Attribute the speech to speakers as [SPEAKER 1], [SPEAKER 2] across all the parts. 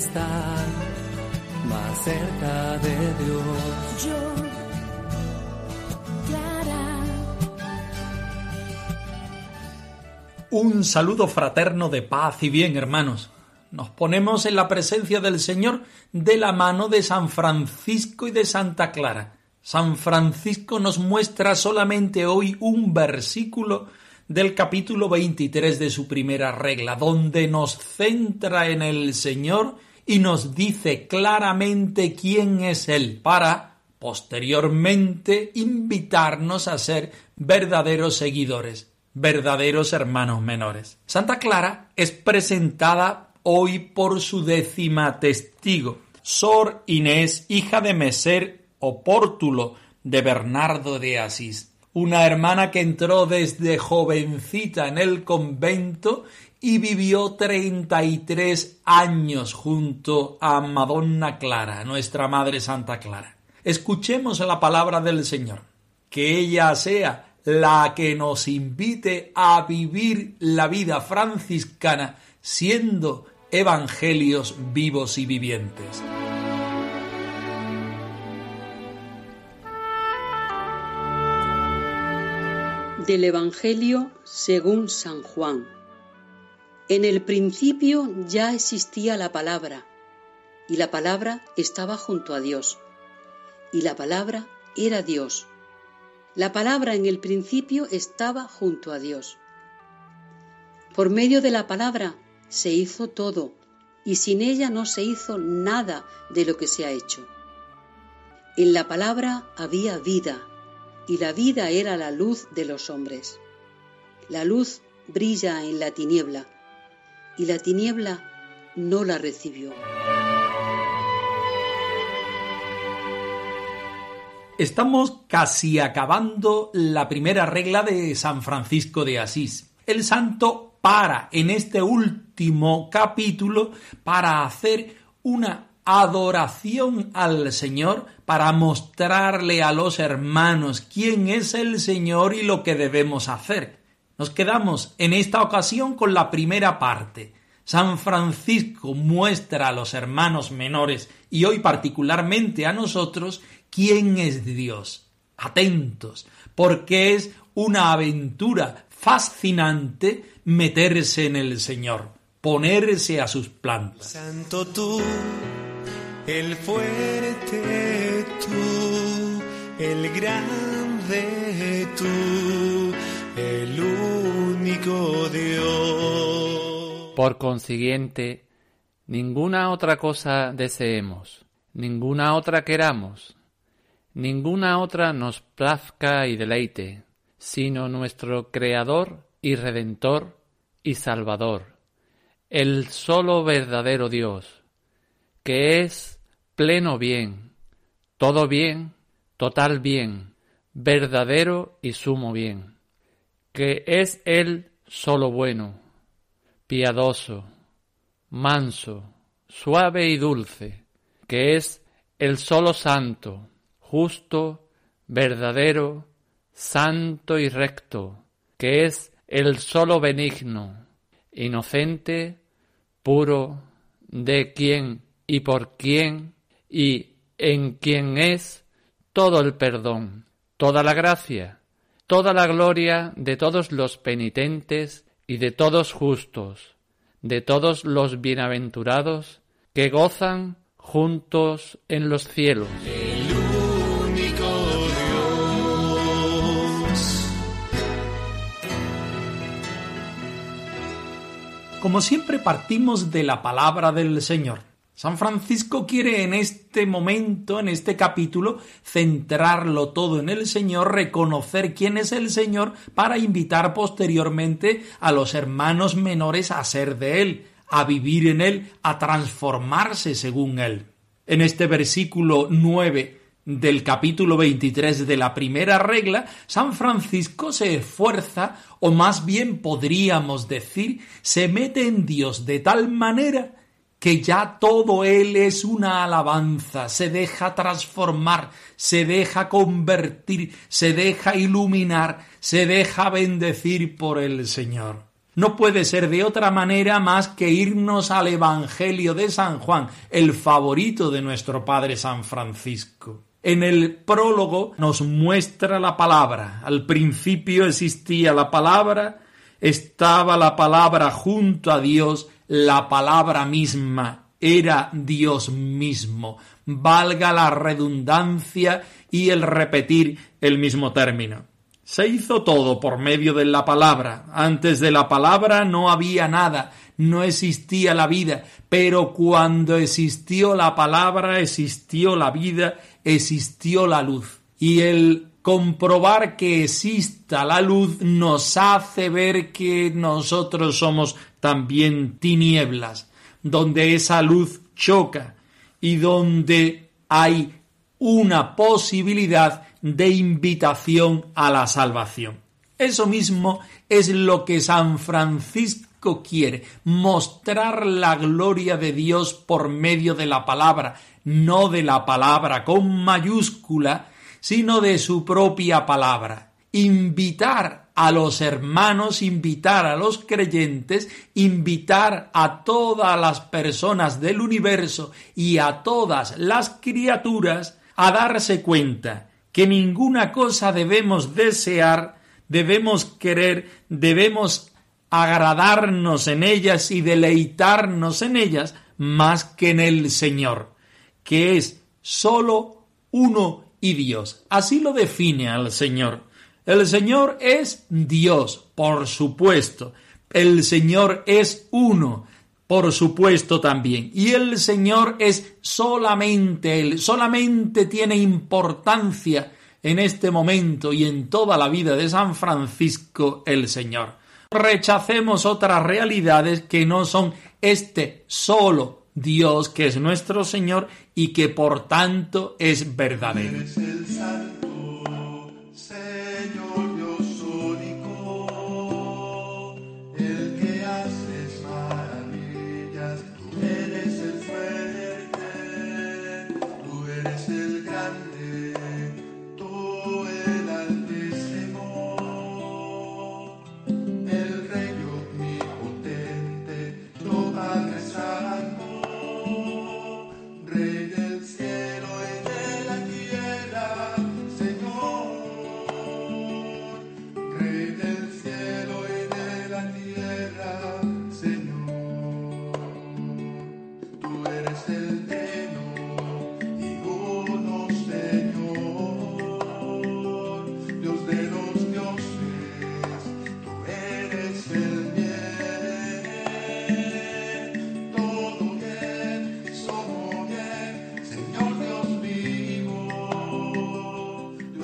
[SPEAKER 1] Estar más cerca de Dios.
[SPEAKER 2] Yo, Clara,
[SPEAKER 3] Un saludo fraterno de paz y bien, hermanos. Nos ponemos en la presencia del Señor de la mano de San Francisco y de Santa Clara. San Francisco nos muestra solamente hoy un versículo del capítulo 23 de su primera regla, donde nos centra en el Señor y nos dice claramente quién es Él, para posteriormente invitarnos a ser verdaderos seguidores, verdaderos hermanos menores. Santa Clara es presentada hoy por su décima testigo, Sor Inés, hija de Meser Opórtulo de Bernardo de Asís, una hermana que entró desde jovencita en el convento y vivió 33 años junto a Madonna Clara, nuestra Madre Santa Clara. Escuchemos la palabra del Señor. Que ella sea la que nos invite a vivir la vida franciscana siendo evangelios vivos y vivientes.
[SPEAKER 4] Del Evangelio según San Juan. En el principio ya existía la palabra, y la palabra estaba junto a Dios, y la palabra era Dios. La palabra en el principio estaba junto a Dios. Por medio de la palabra se hizo todo, y sin ella no se hizo nada de lo que se ha hecho. En la palabra había vida, y la vida era la luz de los hombres. La luz brilla en la tiniebla, y la tiniebla no la recibió.
[SPEAKER 3] Estamos casi acabando la primera regla de San Francisco de Asís. El santo para en este último capítulo para hacer una adoración al Señor, para mostrarle a los hermanos quién es el Señor y lo que debemos hacer. Nos quedamos en esta ocasión con la primera parte. San Francisco muestra a los hermanos menores y hoy particularmente a nosotros quién es Dios. Atentos, porque es una aventura fascinante meterse en el Señor, ponerse a sus plantas.
[SPEAKER 5] Santo tú, el fuerte tú, el grande tú, el único Dios.
[SPEAKER 6] Por consiguiente, ninguna otra cosa deseemos, ninguna otra queramos, ninguna otra nos plazca y deleite, sino nuestro Creador y Redentor y Salvador, el solo verdadero Dios, que es pleno bien, todo bien, total bien, verdadero y sumo bien, que es Él solo bueno, piadoso, manso, suave y dulce, que es el solo santo, justo, verdadero, santo y recto, que es el solo benigno, inocente, puro, de quien y por quien y en quien es todo el perdón, toda la gracia, toda la gloria de todos los penitentes y de todos justos, de todos los bienaventurados que gozan juntos en los cielos.
[SPEAKER 3] Como siempre partimos de la palabra del Señor. San Francisco quiere en este momento, en este capítulo, centrarlo todo en el Señor, reconocer quién es el Señor para invitar posteriormente a los hermanos menores a ser de Él, a vivir en Él, a transformarse según Él. En este versículo 9 del capítulo 23 de la primera regla, San Francisco se esfuerza, o más bien podríamos decir, se mete en Dios de tal manera que ya todo Él es una alabanza, se deja transformar, se deja convertir, se deja iluminar, se deja bendecir por el Señor. No puede ser de otra manera más que irnos al Evangelio de San Juan, el favorito de nuestro Padre San Francisco. En el prólogo nos muestra la palabra. Al principio existía la palabra, estaba la palabra junto a Dios, la palabra misma era Dios mismo. Valga la redundancia y el repetir el mismo término. Se hizo todo por medio de la palabra. Antes de la palabra no había nada, no existía la vida, pero cuando existió la palabra, existió la vida, existió la luz. Y el comprobar que exista la luz nos hace ver que nosotros somos también tinieblas, donde esa luz choca y donde hay una posibilidad de invitación a la salvación. Eso mismo es lo que San Francisco quiere, mostrar la gloria de Dios por medio de la palabra, no de la palabra con mayúscula, sino de su propia palabra. Invitar a los hermanos, invitar a los creyentes, invitar a todas las personas del universo y a todas las criaturas a darse cuenta que ninguna cosa debemos desear, debemos querer, debemos agradarnos en ellas y deleitarnos en ellas más que en el Señor, que es sólo uno y Dios. Así lo define al Señor. El Señor es Dios, por supuesto. El Señor es uno, por supuesto también. Y el Señor es solamente Él, solamente tiene importancia en este momento y en toda la vida de San Francisco el Señor. Rechacemos otras realidades que no son este solo Dios que es nuestro Señor y que por tanto es verdadero.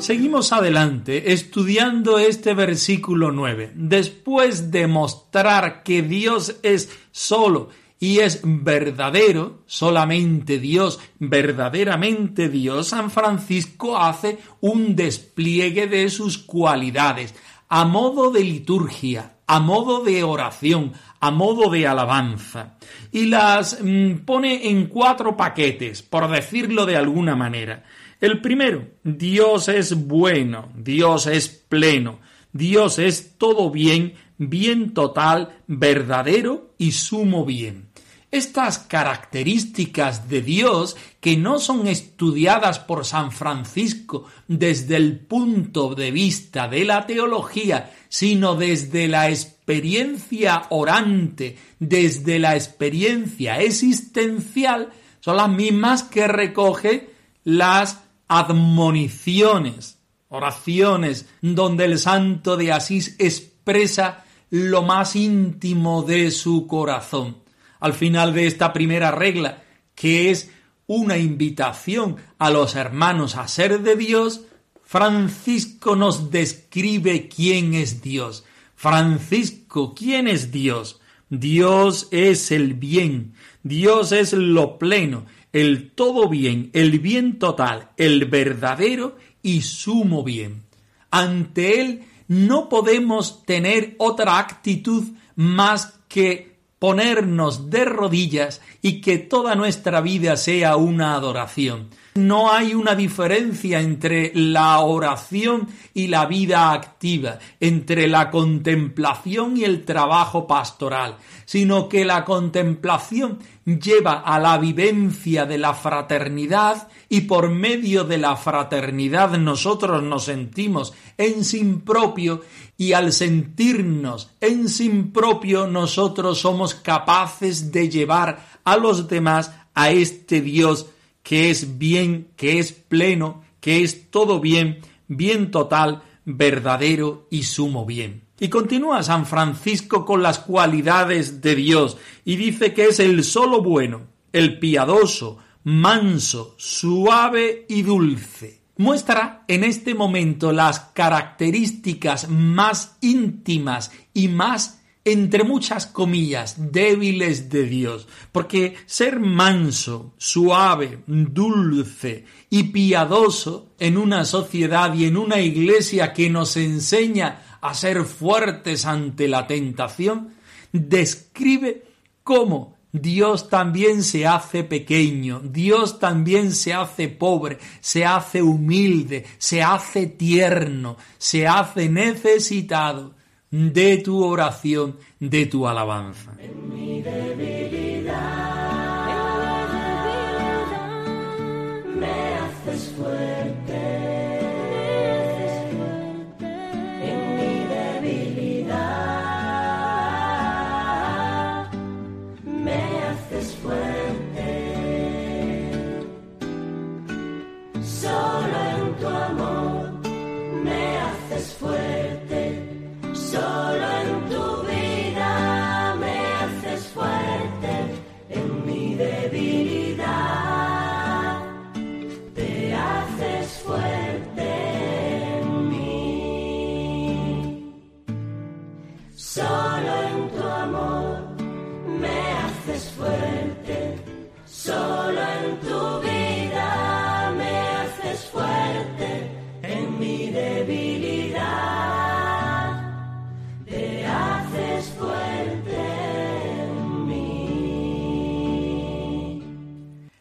[SPEAKER 3] Seguimos adelante estudiando este versículo 9. Después de mostrar que Dios es solo y es verdadero, solamente Dios, verdaderamente Dios, San Francisco hace un despliegue de sus cualidades a modo de liturgia, a modo de oración, a modo de alabanza, y las mm, pone en cuatro paquetes, por decirlo de alguna manera. El primero, Dios es bueno, Dios es pleno, Dios es todo bien, bien total, verdadero y sumo bien. Estas características de Dios, que no son estudiadas por San Francisco desde el punto de vista de la teología, sino desde la experiencia orante, desde la experiencia existencial, son las mismas que recoge las admoniciones, oraciones donde el santo de Asís expresa lo más íntimo de su corazón. Al final de esta primera regla, que es una invitación a los hermanos a ser de Dios, Francisco nos describe quién es Dios. Francisco, ¿quién es Dios? Dios es el bien, Dios es lo pleno, el todo bien, el bien total, el verdadero y sumo bien. Ante Él no podemos tener otra actitud más que ponernos de rodillas y que toda nuestra vida sea una adoración. No hay una diferencia entre la oración y la vida activa, entre la contemplación y el trabajo pastoral, sino que la contemplación lleva a la vivencia de la fraternidad y por medio de la fraternidad nosotros nos sentimos en sin propio y al sentirnos en sin propio nosotros somos capaces de llevar a los demás a este Dios que es bien, que es pleno, que es todo bien, bien total, verdadero y sumo bien. Y continúa San Francisco con las cualidades de Dios y dice que es el solo bueno, el piadoso, manso, suave y dulce. Muestra en este momento las características más íntimas y más entre muchas comillas, débiles de Dios, porque ser manso, suave, dulce y piadoso en una sociedad y en una iglesia que nos enseña a ser fuertes ante la tentación, describe cómo Dios también se hace pequeño, Dios también se hace pobre, se hace humilde, se hace tierno, se hace necesitado de tu oración, de tu alabanza.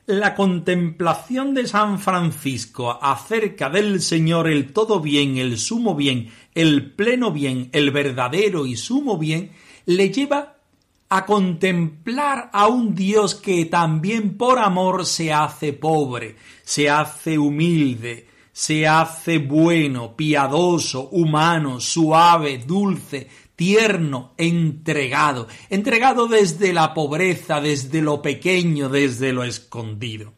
[SPEAKER 3] La contemplación de San Francisco acerca del Señor, el todo bien, el sumo bien, el pleno bien, el verdadero y sumo bien, le lleva a contemplar a un Dios que también por amor se hace pobre, se hace humilde, se hace bueno, piadoso, humano, suave, dulce, tierno, entregado, entregado desde la pobreza, desde lo pequeño, desde lo escondido.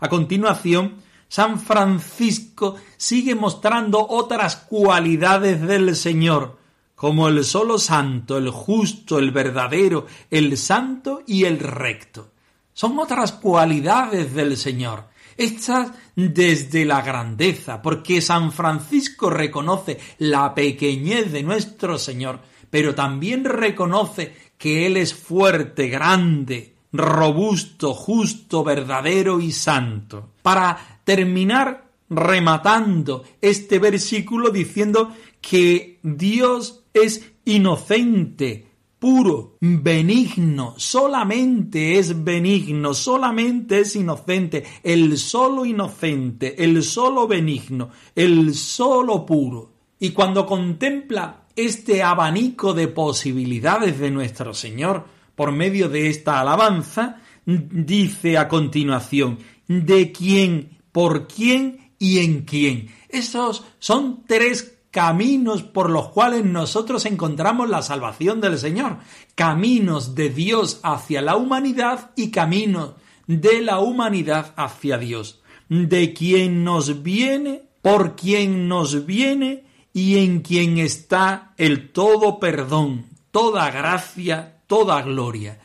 [SPEAKER 3] A continuación, San Francisco sigue mostrando otras cualidades del Señor, como el solo santo, el justo, el verdadero, el santo y el recto. Son otras cualidades del Señor. Estas desde la grandeza, porque San Francisco reconoce la pequeñez de nuestro Señor, pero también reconoce que Él es fuerte, grande, robusto, justo, verdadero y santo. Para terminar rematando este versículo diciendo que Dios es inocente, puro, benigno, solamente es benigno, solamente es inocente, el solo inocente, el solo benigno, el solo puro. Y cuando contempla este abanico de posibilidades de nuestro Señor por medio de esta alabanza, dice a continuación, de quién, por quién y en quién. Esos son tres caminos por los cuales nosotros encontramos la salvación del Señor. Caminos de Dios hacia la humanidad y caminos de la humanidad hacia Dios. De quien nos viene, por quien nos viene y en quien está el todo perdón, toda gracia, toda gloria.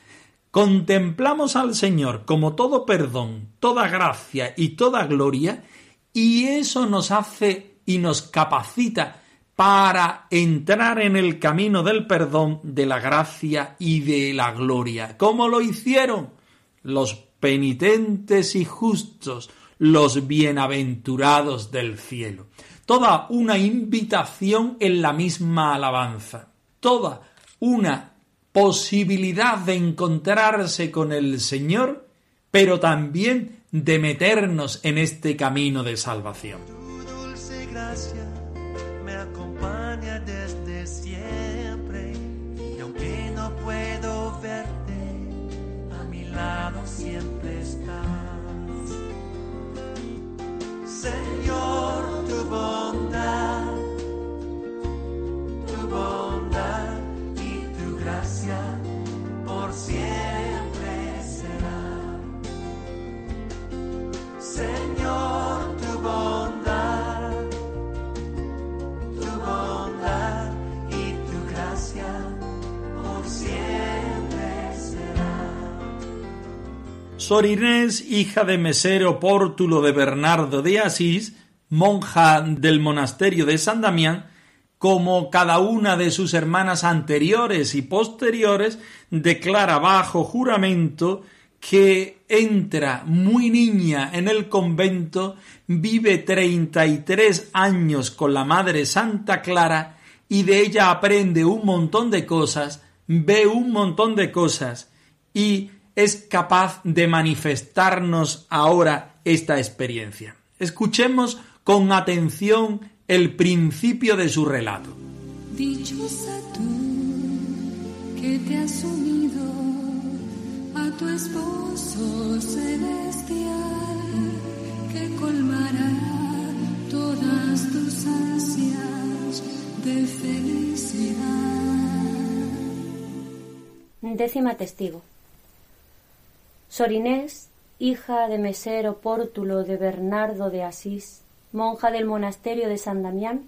[SPEAKER 3] contemplamos al Señor como todo perdón, toda gracia y toda gloria, y eso nos hace y nos capacita para entrar en el camino del perdón, de la gracia y de la gloria. ¿Cómo lo hicieron? Los penitentes y justos, los bienaventurados del cielo. Toda una invitación en la misma alabanza. Toda una posibilidad de encontrarse con el Señor, pero también de meternos en este camino de salvación
[SPEAKER 7] gracia me acompaña desde siempre. Y aunque no puedo verte, a mi lado siempre estás. Señor, tu bondad, tu bondad y tu gracia por siempre.
[SPEAKER 3] Sor Inés, hija de mesero Pórtulo de Bernardo de Asís, monja del monasterio de San Damián, como cada una de sus hermanas anteriores y posteriores, declara bajo juramento que entra muy niña en el convento, vive treinta y tres años con la Madre Santa Clara y de ella aprende un montón de cosas, ve un montón de cosas y es capaz de manifestarnos ahora esta experiencia. Escuchemos con atención el principio de su relato.
[SPEAKER 8] Dichosa tú que te has unido a tu esposo celestial que colmará todas tus ansias de felicidad.
[SPEAKER 9] Décima testigo. Sor Inés, hija de mesero Pórtulo de Bernardo de Asís, monja del monasterio de San Damián,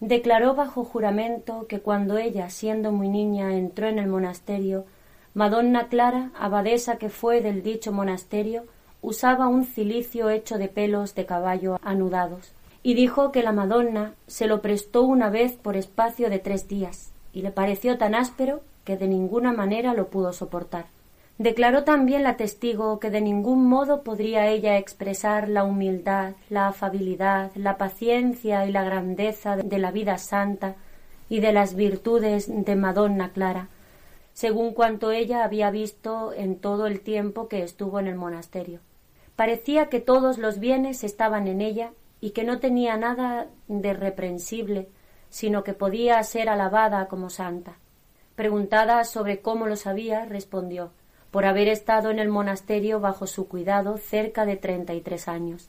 [SPEAKER 9] declaró bajo juramento que cuando ella, siendo muy niña, entró en el monasterio, Madonna Clara, abadesa que fue del dicho monasterio, usaba un cilicio hecho de pelos de caballo anudados, y dijo que la Madonna se lo prestó una vez por espacio de tres días, y le pareció tan áspero que de ninguna manera lo pudo soportar. Declaró también la testigo que de ningún modo podría ella expresar la humildad, la afabilidad, la paciencia y la grandeza de la vida santa y de las virtudes de Madonna Clara, según cuanto ella había visto en todo el tiempo que estuvo en el monasterio. Parecía que todos los bienes estaban en ella y que no tenía nada de reprensible, sino que podía ser alabada como santa. Preguntada sobre cómo lo sabía, respondió por haber estado en el monasterio bajo su cuidado cerca de treinta y tres años,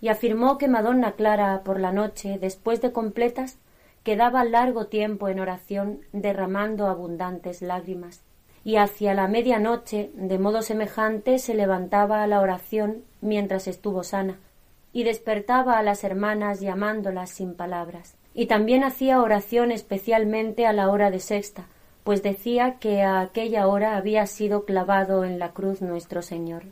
[SPEAKER 9] y afirmó que Madonna Clara por la noche, después de completas, quedaba largo tiempo en oración derramando abundantes lágrimas, y hacia la media noche, de modo semejante, se levantaba a la oración mientras estuvo sana, y despertaba a las hermanas llamándolas sin palabras, y también hacía oración especialmente a la hora de sexta, pues decía que a aquella hora había sido clavado en la cruz nuestro Señor.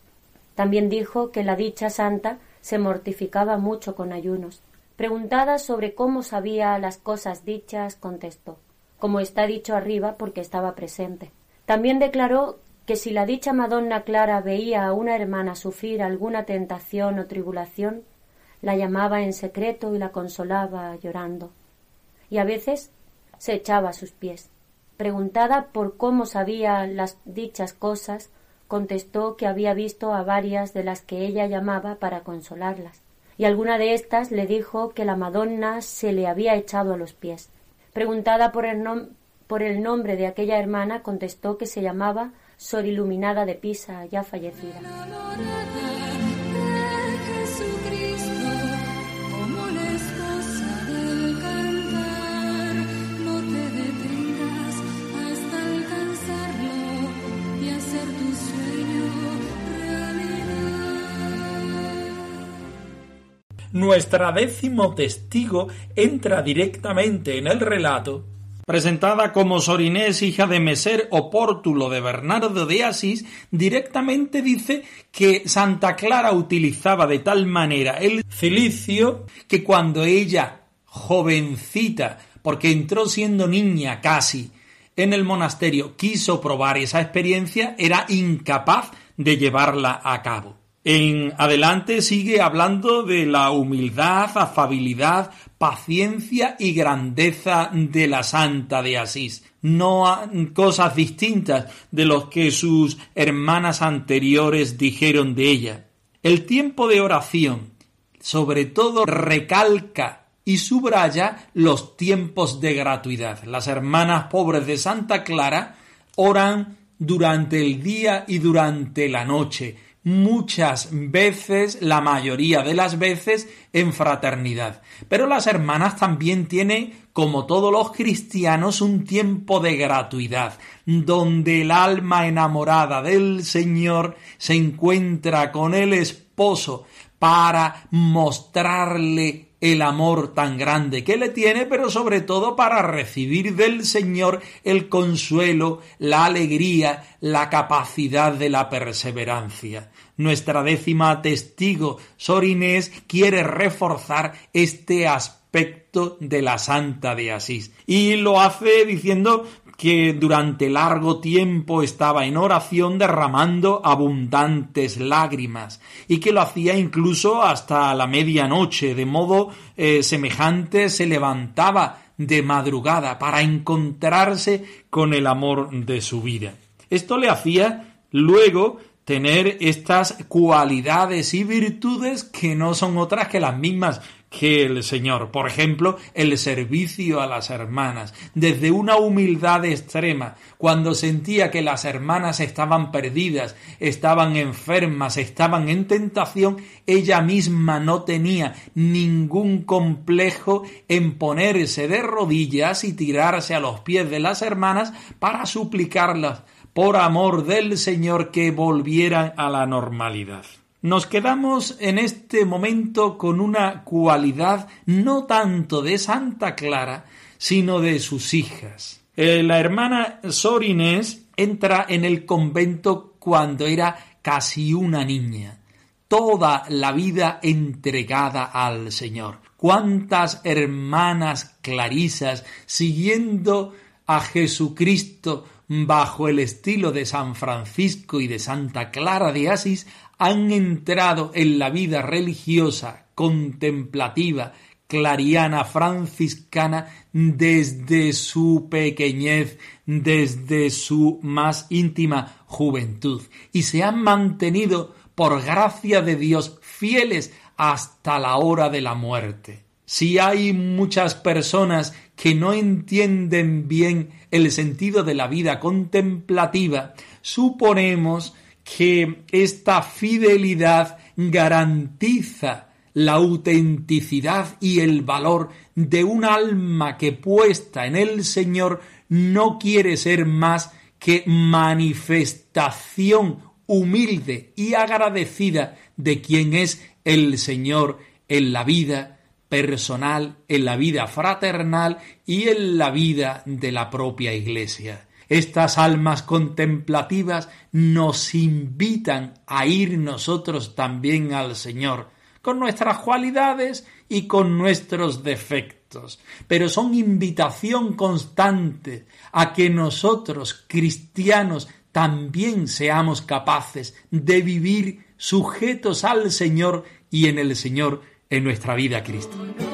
[SPEAKER 9] También dijo que la dicha santa se mortificaba mucho con ayunos. Preguntada sobre cómo sabía las cosas dichas, contestó como está dicho arriba porque estaba presente. También declaró que si la dicha Madonna Clara veía a una hermana sufrir alguna tentación o tribulación, la llamaba en secreto y la consolaba llorando. Y a veces se echaba a sus pies. Preguntada por cómo sabía las dichas cosas, contestó que había visto a varias de las que ella llamaba para consolarlas, y alguna de éstas le dijo que la Madonna se le había echado a los pies. Preguntada por el, por el nombre de aquella hermana, contestó que se llamaba Sor Iluminada de Pisa, ya fallecida.
[SPEAKER 3] Nuestra décimo testigo entra directamente en el relato presentada como Sor Inés, hija de Meser o Pórtulo de Bernardo de Asís, directamente dice que Santa Clara utilizaba de tal manera el cilicio que cuando ella, jovencita, porque entró siendo niña casi, en el monasterio quiso probar esa experiencia, era incapaz de llevarla a cabo. En adelante sigue hablando de la humildad, afabilidad, paciencia y grandeza de la Santa de Asís. No cosas distintas de los que sus hermanas anteriores dijeron de ella. El tiempo de oración, sobre todo, recalca y subraya los tiempos de gratuidad. Las hermanas pobres de Santa Clara oran durante el día y durante la noche, muchas veces, la mayoría de las veces, en fraternidad. Pero las hermanas también tienen, como todos los cristianos, un tiempo de gratuidad, donde el alma enamorada del Señor se encuentra con el esposo para mostrarle el amor tan grande que le tiene, pero sobre todo para recibir del Señor el consuelo, la alegría, la capacidad de la perseverancia. Nuestra décima testigo, Sor Inés, quiere reforzar este aspecto de la Santa de Asís. Y lo hace diciendo que durante largo tiempo estaba en oración derramando abundantes lágrimas y que lo hacía incluso hasta la medianoche, de modo eh, semejante se levantaba de madrugada para encontrarse con el amor de su vida. Esto le hacía luego tener estas cualidades y virtudes que no son otras que las mismas que el Señor. Por ejemplo, el servicio a las hermanas, desde una humildad extrema, cuando sentía que las hermanas estaban perdidas, estaban enfermas, estaban en tentación, ella misma no tenía ningún complejo en ponerse de rodillas y tirarse a los pies de las hermanas para suplicarlas por amor del Señor que volvieran a la normalidad. Nos quedamos en este momento con una cualidad no tanto de Santa Clara, sino de sus hijas. Eh, la hermana Sor Inés entra en el convento cuando era casi una niña, toda la vida entregada al Señor. ¿Cuántas hermanas clarisas siguiendo a Jesucristo bajo el estilo de San Francisco y de Santa Clara de Asís han entrado en la vida religiosa, contemplativa, clariana, franciscana desde su pequeñez, desde su más íntima juventud, y se han mantenido, por gracia de Dios, fieles hasta la hora de la muerte. Si hay muchas personas que no entienden bien el sentido de la vida contemplativa, suponemos que esta fidelidad garantiza la autenticidad y el valor de un alma que puesta en el Señor no quiere ser más que manifestación humilde y agradecida de quien es el Señor en la vida personal, en la vida fraternal y en la vida de la propia Iglesia. Estas almas contemplativas nos invitan a ir nosotros también al Señor, con nuestras cualidades y con nuestros defectos, pero son invitación constante a que nosotros, cristianos, también seamos capaces de vivir sujetos al Señor y en el Señor en nuestra vida cristiana.